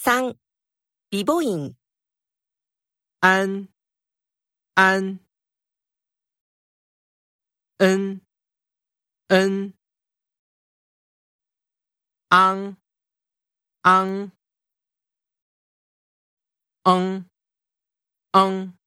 三，鼻波音。安，安。嗯，嗯。昂，昂。嗯，嗯。嗯嗯